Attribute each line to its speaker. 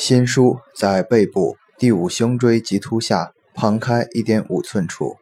Speaker 1: 心腧在背部第五胸椎棘突下旁开一点五寸处。